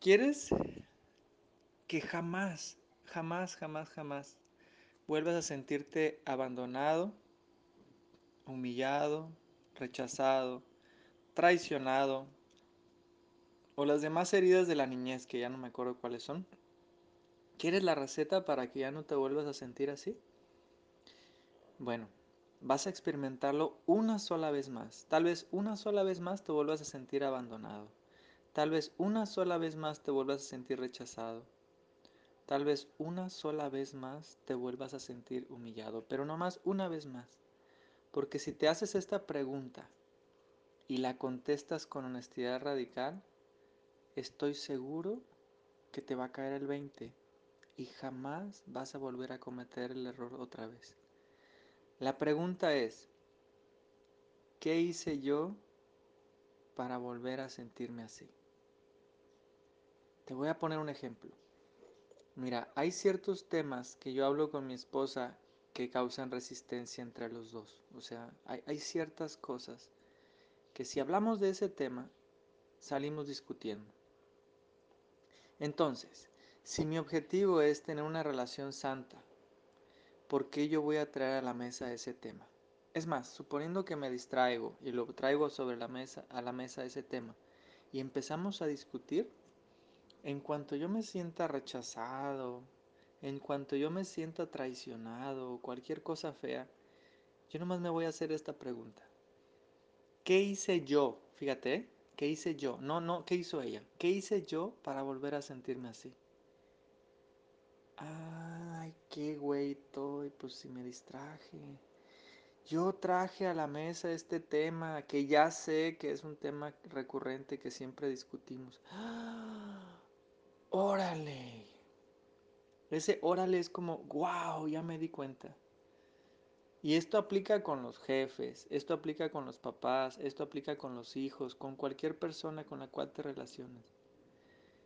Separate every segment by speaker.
Speaker 1: ¿Quieres que jamás, jamás, jamás, jamás vuelvas a sentirte abandonado, humillado, rechazado, traicionado o las demás heridas de la niñez que ya no me acuerdo cuáles son? ¿Quieres la receta para que ya no te vuelvas a sentir así? Bueno, vas a experimentarlo una sola vez más. Tal vez una sola vez más te vuelvas a sentir abandonado. Tal vez una sola vez más te vuelvas a sentir rechazado. Tal vez una sola vez más te vuelvas a sentir humillado, pero no más una vez más. Porque si te haces esta pregunta y la contestas con honestidad radical, estoy seguro que te va a caer el 20 y jamás vas a volver a cometer el error otra vez. La pregunta es, ¿qué hice yo para volver a sentirme así? Te voy a poner un ejemplo. Mira, hay ciertos temas que yo hablo con mi esposa que causan resistencia entre los dos. O sea, hay, hay, ciertas cosas que si hablamos de ese tema, salimos discutiendo. Entonces, si mi objetivo es tener una relación santa, ¿por qué yo voy a traer a la mesa ese tema? Es más, suponiendo que me distraigo y lo traigo sobre la mesa, a la mesa ese tema, y empezamos a discutir, en cuanto yo me sienta rechazado, en cuanto yo me sienta traicionado o cualquier cosa fea, yo nomás me voy a hacer esta pregunta. ¿Qué hice yo? Fíjate, ¿eh? ¿qué hice yo? No, no, ¿qué hizo ella? ¿Qué hice yo para volver a sentirme así? Ay, qué güey estoy, pues si me distraje. Yo traje a la mesa este tema que ya sé que es un tema recurrente que siempre discutimos. ¡Órale! Ese órale es como, wow, ya me di cuenta. Y esto aplica con los jefes, esto aplica con los papás, esto aplica con los hijos, con cualquier persona con la cual te relaciones.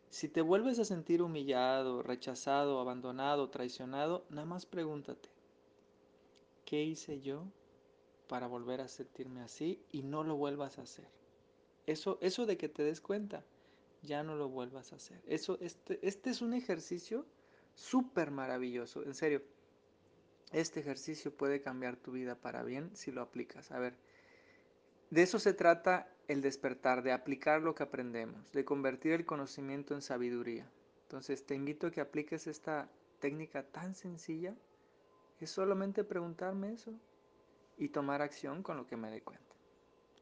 Speaker 1: Si te vuelves a sentir humillado, rechazado, abandonado, traicionado, nada más pregúntate, ¿qué hice yo para volver a sentirme así y no lo vuelvas a hacer? Eso, eso de que te des cuenta, ya no lo vuelvas a hacer. Eso, este, este es un ejercicio súper maravilloso, en serio. Este ejercicio puede cambiar tu vida para bien si lo aplicas. A ver, de eso se trata el despertar, de aplicar lo que aprendemos, de convertir el conocimiento en sabiduría. Entonces te invito a que apliques esta técnica tan sencilla, es solamente preguntarme eso y tomar acción con lo que me dé cuenta.